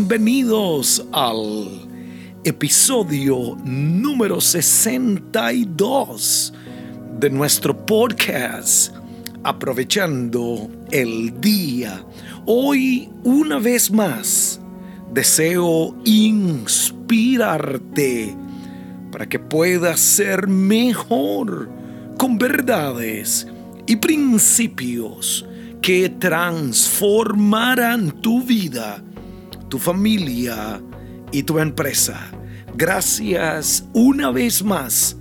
Bienvenidos al episodio número 62 de nuestro podcast Aprovechando el Día. Hoy, una vez más, deseo inspirarte para que puedas ser mejor con verdades y principios que transformarán tu vida tu familia y tu empresa. Gracias una vez más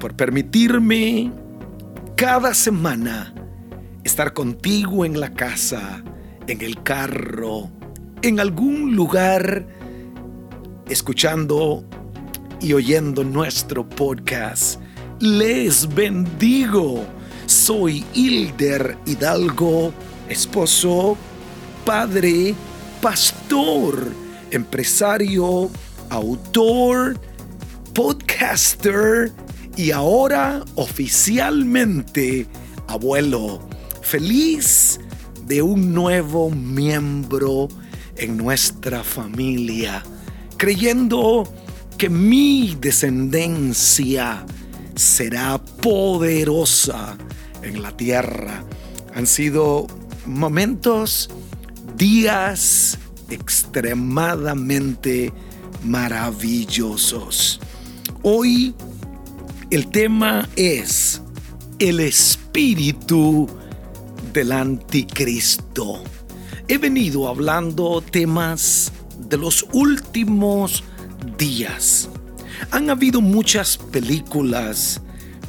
por permitirme cada semana estar contigo en la casa, en el carro, en algún lugar, escuchando y oyendo nuestro podcast. Les bendigo. Soy Hilder Hidalgo, esposo, padre, pastor, empresario, autor, podcaster y ahora oficialmente abuelo. Feliz de un nuevo miembro en nuestra familia, creyendo que mi descendencia será poderosa en la tierra. Han sido momentos días extremadamente maravillosos. Hoy el tema es el espíritu del anticristo. He venido hablando temas de los últimos días. Han habido muchas películas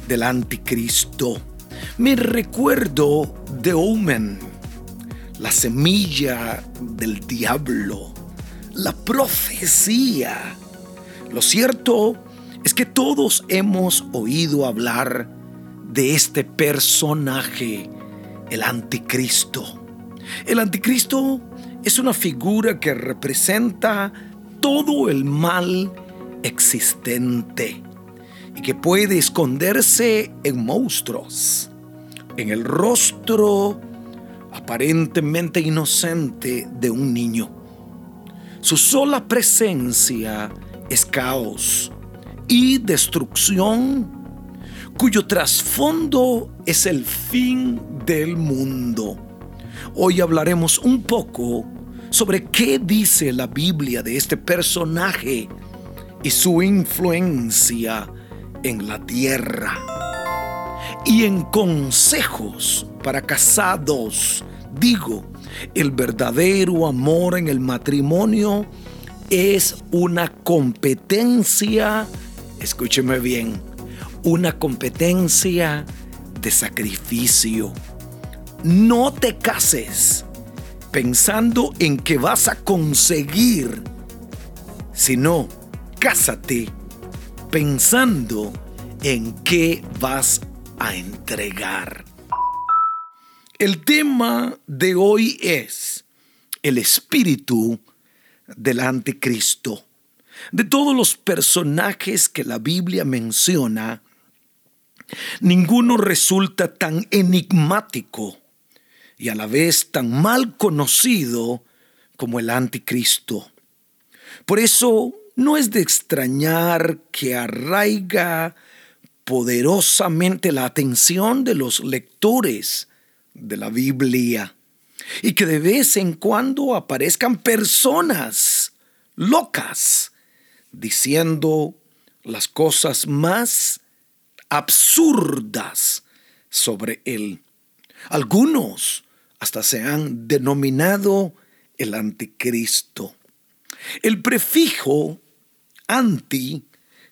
del anticristo. Me recuerdo de Omen la semilla del diablo, la profecía. Lo cierto es que todos hemos oído hablar de este personaje, el anticristo. El anticristo es una figura que representa todo el mal existente y que puede esconderse en monstruos, en el rostro aparentemente inocente de un niño. Su sola presencia es caos y destrucción cuyo trasfondo es el fin del mundo. Hoy hablaremos un poco sobre qué dice la Biblia de este personaje y su influencia en la tierra. Y en consejos para casados. Digo, el verdadero amor en el matrimonio es una competencia, escúcheme bien, una competencia de sacrificio. No te cases pensando en que vas a conseguir, sino cásate pensando en qué vas a entregar. El tema de hoy es el espíritu del anticristo. De todos los personajes que la Biblia menciona, ninguno resulta tan enigmático y a la vez tan mal conocido como el anticristo. Por eso no es de extrañar que arraiga poderosamente la atención de los lectores de la Biblia y que de vez en cuando aparezcan personas locas diciendo las cosas más absurdas sobre él. Algunos hasta se han denominado el anticristo. El prefijo anti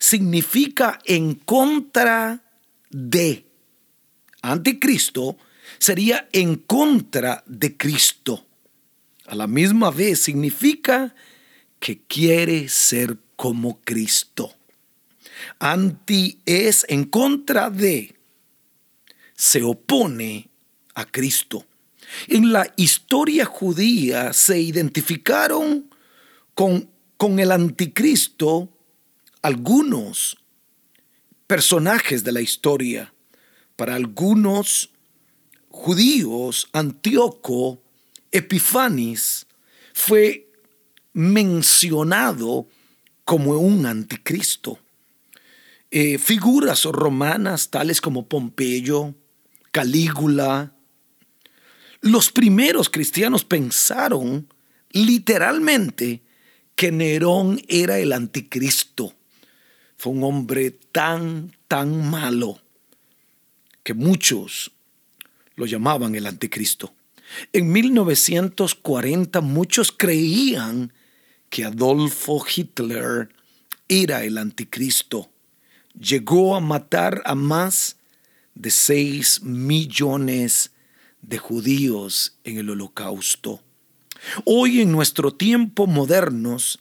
significa en contra de. Anticristo sería en contra de Cristo. A la misma vez significa que quiere ser como Cristo. Anti es en contra de, se opone a Cristo. En la historia judía se identificaron con, con el anticristo algunos personajes de la historia. Para algunos judíos, Antíoco Epifanis fue mencionado como un anticristo. Eh, figuras romanas tales como Pompeyo, Calígula, los primeros cristianos pensaron literalmente que Nerón era el anticristo. Fue un hombre tan, tan malo que muchos lo llamaban el anticristo. En 1940 muchos creían que Adolfo Hitler era el anticristo. Llegó a matar a más de 6 millones de judíos en el holocausto. Hoy en nuestro tiempo modernos,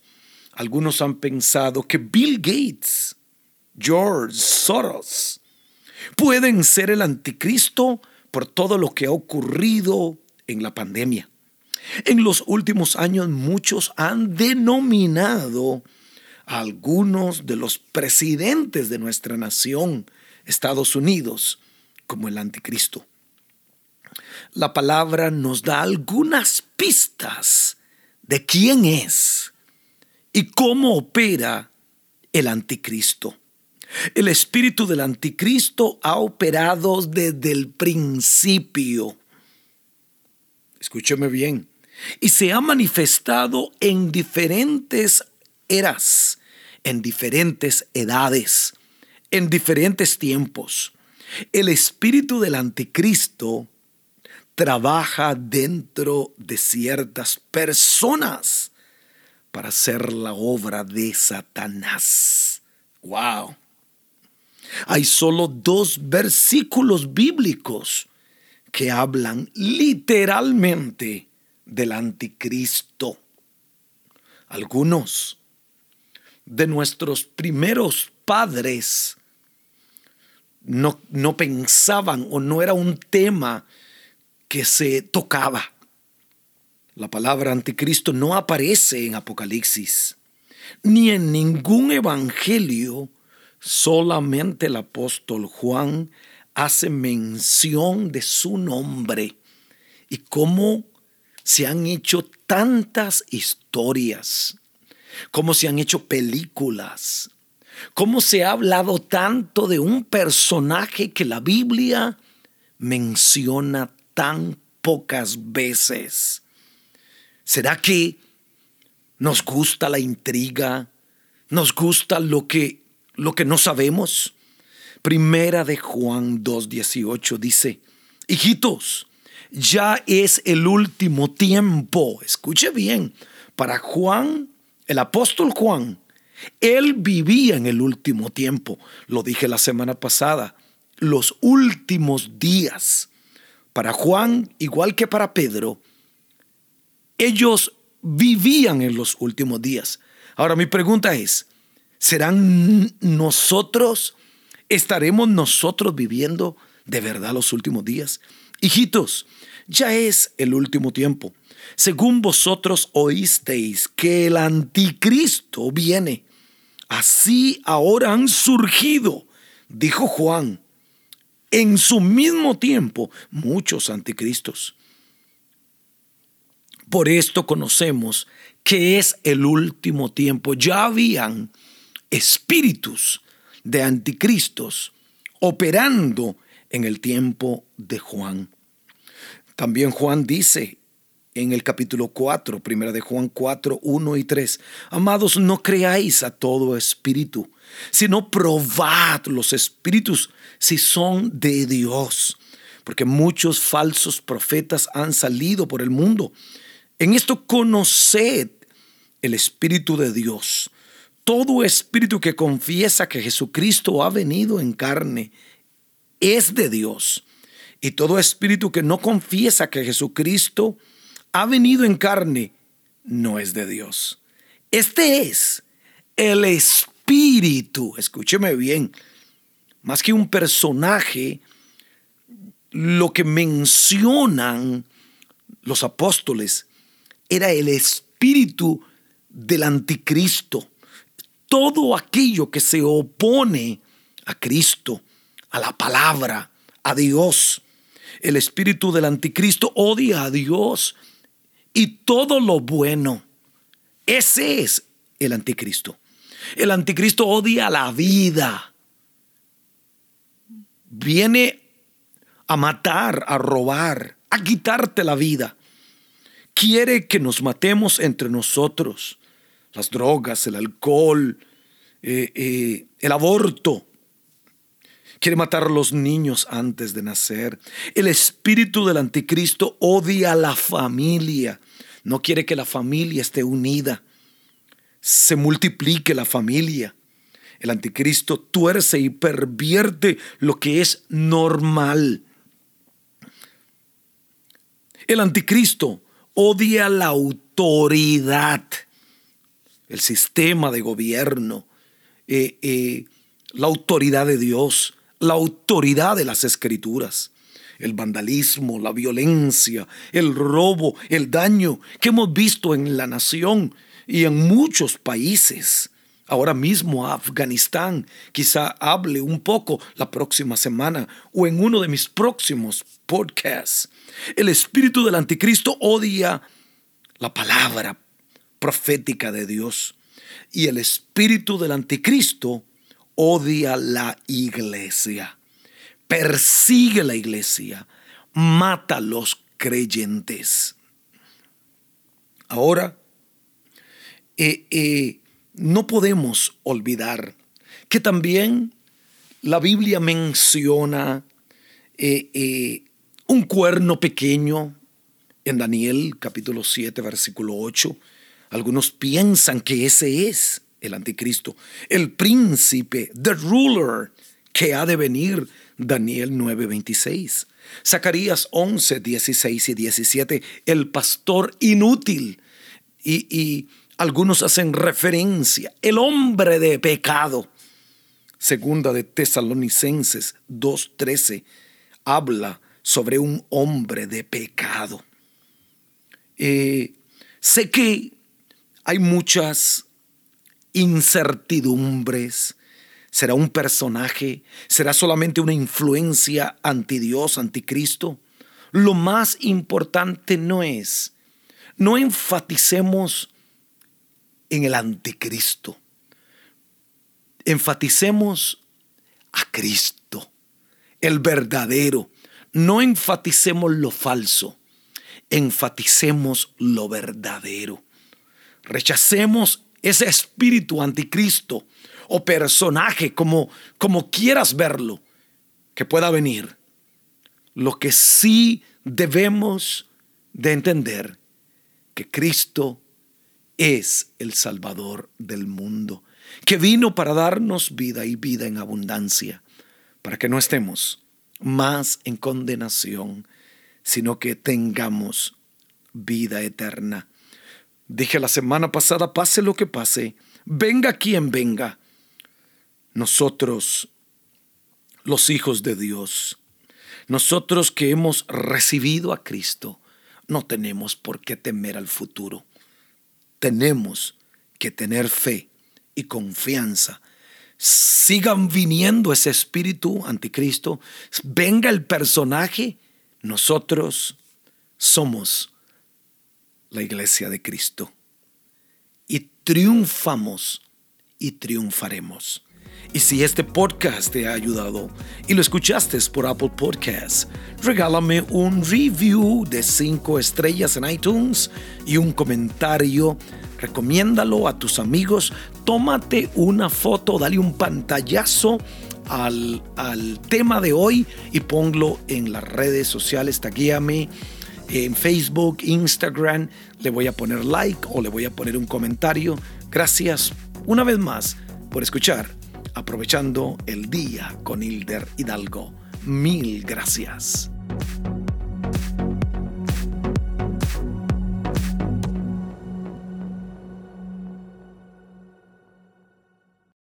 algunos han pensado que Bill Gates, George Soros, pueden ser el anticristo por todo lo que ha ocurrido en la pandemia. En los últimos años muchos han denominado a algunos de los presidentes de nuestra nación, Estados Unidos, como el anticristo. La palabra nos da algunas pistas de quién es y cómo opera el anticristo. El espíritu del anticristo ha operado desde el principio. Escúcheme bien. Y se ha manifestado en diferentes eras, en diferentes edades, en diferentes tiempos. El espíritu del anticristo trabaja dentro de ciertas personas para hacer la obra de Satanás. ¡Wow! Hay solo dos versículos bíblicos que hablan literalmente del anticristo. Algunos de nuestros primeros padres no, no pensaban o no era un tema que se tocaba. La palabra anticristo no aparece en Apocalipsis, ni en ningún evangelio, solamente el apóstol Juan hace mención de su nombre y cómo se han hecho tantas historias, cómo se han hecho películas, cómo se ha hablado tanto de un personaje que la Biblia menciona tan pocas veces. ¿Será que nos gusta la intriga? ¿Nos gusta lo que, lo que no sabemos? Primera de Juan 2.18 dice, hijitos, ya es el último tiempo. Escuche bien, para Juan, el apóstol Juan, él vivía en el último tiempo. Lo dije la semana pasada, los últimos días. Para Juan, igual que para Pedro, ellos vivían en los últimos días. Ahora mi pregunta es, ¿serán nosotros ¿Estaremos nosotros viviendo de verdad los últimos días? Hijitos, ya es el último tiempo. Según vosotros oísteis que el anticristo viene, así ahora han surgido, dijo Juan, en su mismo tiempo muchos anticristos. Por esto conocemos que es el último tiempo. Ya habían espíritus de anticristos operando en el tiempo de Juan. También Juan dice en el capítulo 4, primera de Juan 4, 1 y 3, amados, no creáis a todo espíritu, sino probad los espíritus si son de Dios, porque muchos falsos profetas han salido por el mundo. En esto conoced el espíritu de Dios todo espíritu que confiesa que Jesucristo ha venido en carne es de Dios. Y todo espíritu que no confiesa que Jesucristo ha venido en carne no es de Dios. Este es el espíritu, escúcheme bien, más que un personaje, lo que mencionan los apóstoles era el espíritu del anticristo todo aquello que se opone a Cristo, a la palabra, a Dios. El espíritu del anticristo odia a Dios y todo lo bueno Ese es el anticristo. El anticristo odia la vida. Viene a matar, a robar, a quitarte la vida. Quiere que nos matemos entre nosotros. Las drogas, el alcohol, eh, eh, el aborto. Quiere matar a los niños antes de nacer. El espíritu del anticristo odia a la familia. No quiere que la familia esté unida. Se multiplique la familia. El anticristo tuerce y pervierte lo que es normal. El anticristo odia la autoridad, el sistema de gobierno, eh, eh, la autoridad de Dios, la autoridad de las escrituras, el vandalismo, la violencia, el robo, el daño que hemos visto en la nación y en muchos países. Ahora mismo Afganistán, quizá hable un poco la próxima semana o en uno de mis próximos podcasts. El espíritu del anticristo odia la palabra profética de Dios y el espíritu del anticristo odia la iglesia, persigue la iglesia, mata a los creyentes. Ahora, eh, eh, no podemos olvidar que también la Biblia menciona eh, un cuerno pequeño en Daniel capítulo 7 versículo 8. Algunos piensan que ese es el anticristo, el príncipe, the ruler que ha de venir, Daniel 9:26. Zacarías 11, 16 y 17, el pastor inútil. Y, y algunos hacen referencia, el hombre de pecado. Segunda de Tesalonicenses 2:13 habla sobre un hombre de pecado. Eh, sé que hay muchas incertidumbres. ¿Será un personaje? ¿Será solamente una influencia anti Dios, anticristo? Lo más importante no es, no enfaticemos en el anticristo. Enfaticemos a Cristo, el verdadero. No enfaticemos lo falso, enfaticemos lo verdadero. Rechacemos ese espíritu anticristo o personaje, como, como quieras verlo, que pueda venir. Lo que sí debemos de entender, que Cristo es el Salvador del mundo, que vino para darnos vida y vida en abundancia, para que no estemos más en condenación, sino que tengamos vida eterna. Dije la semana pasada, pase lo que pase, venga quien venga, nosotros, los hijos de Dios, nosotros que hemos recibido a Cristo, no tenemos por qué temer al futuro. Tenemos que tener fe y confianza. Sigan viniendo ese espíritu anticristo, venga el personaje, nosotros somos la iglesia de Cristo. Y triunfamos y triunfaremos. Y si este podcast te ha ayudado y lo escuchaste por Apple Podcasts, regálame un review de 5 estrellas en iTunes y un comentario. Recomiéndalo a tus amigos. Tómate una foto, dale un pantallazo al, al tema de hoy y ponlo en las redes sociales. Taguíame en Facebook, Instagram, le voy a poner like o le voy a poner un comentario. Gracias una vez más por escuchar, aprovechando el día con Hilder Hidalgo. Mil gracias.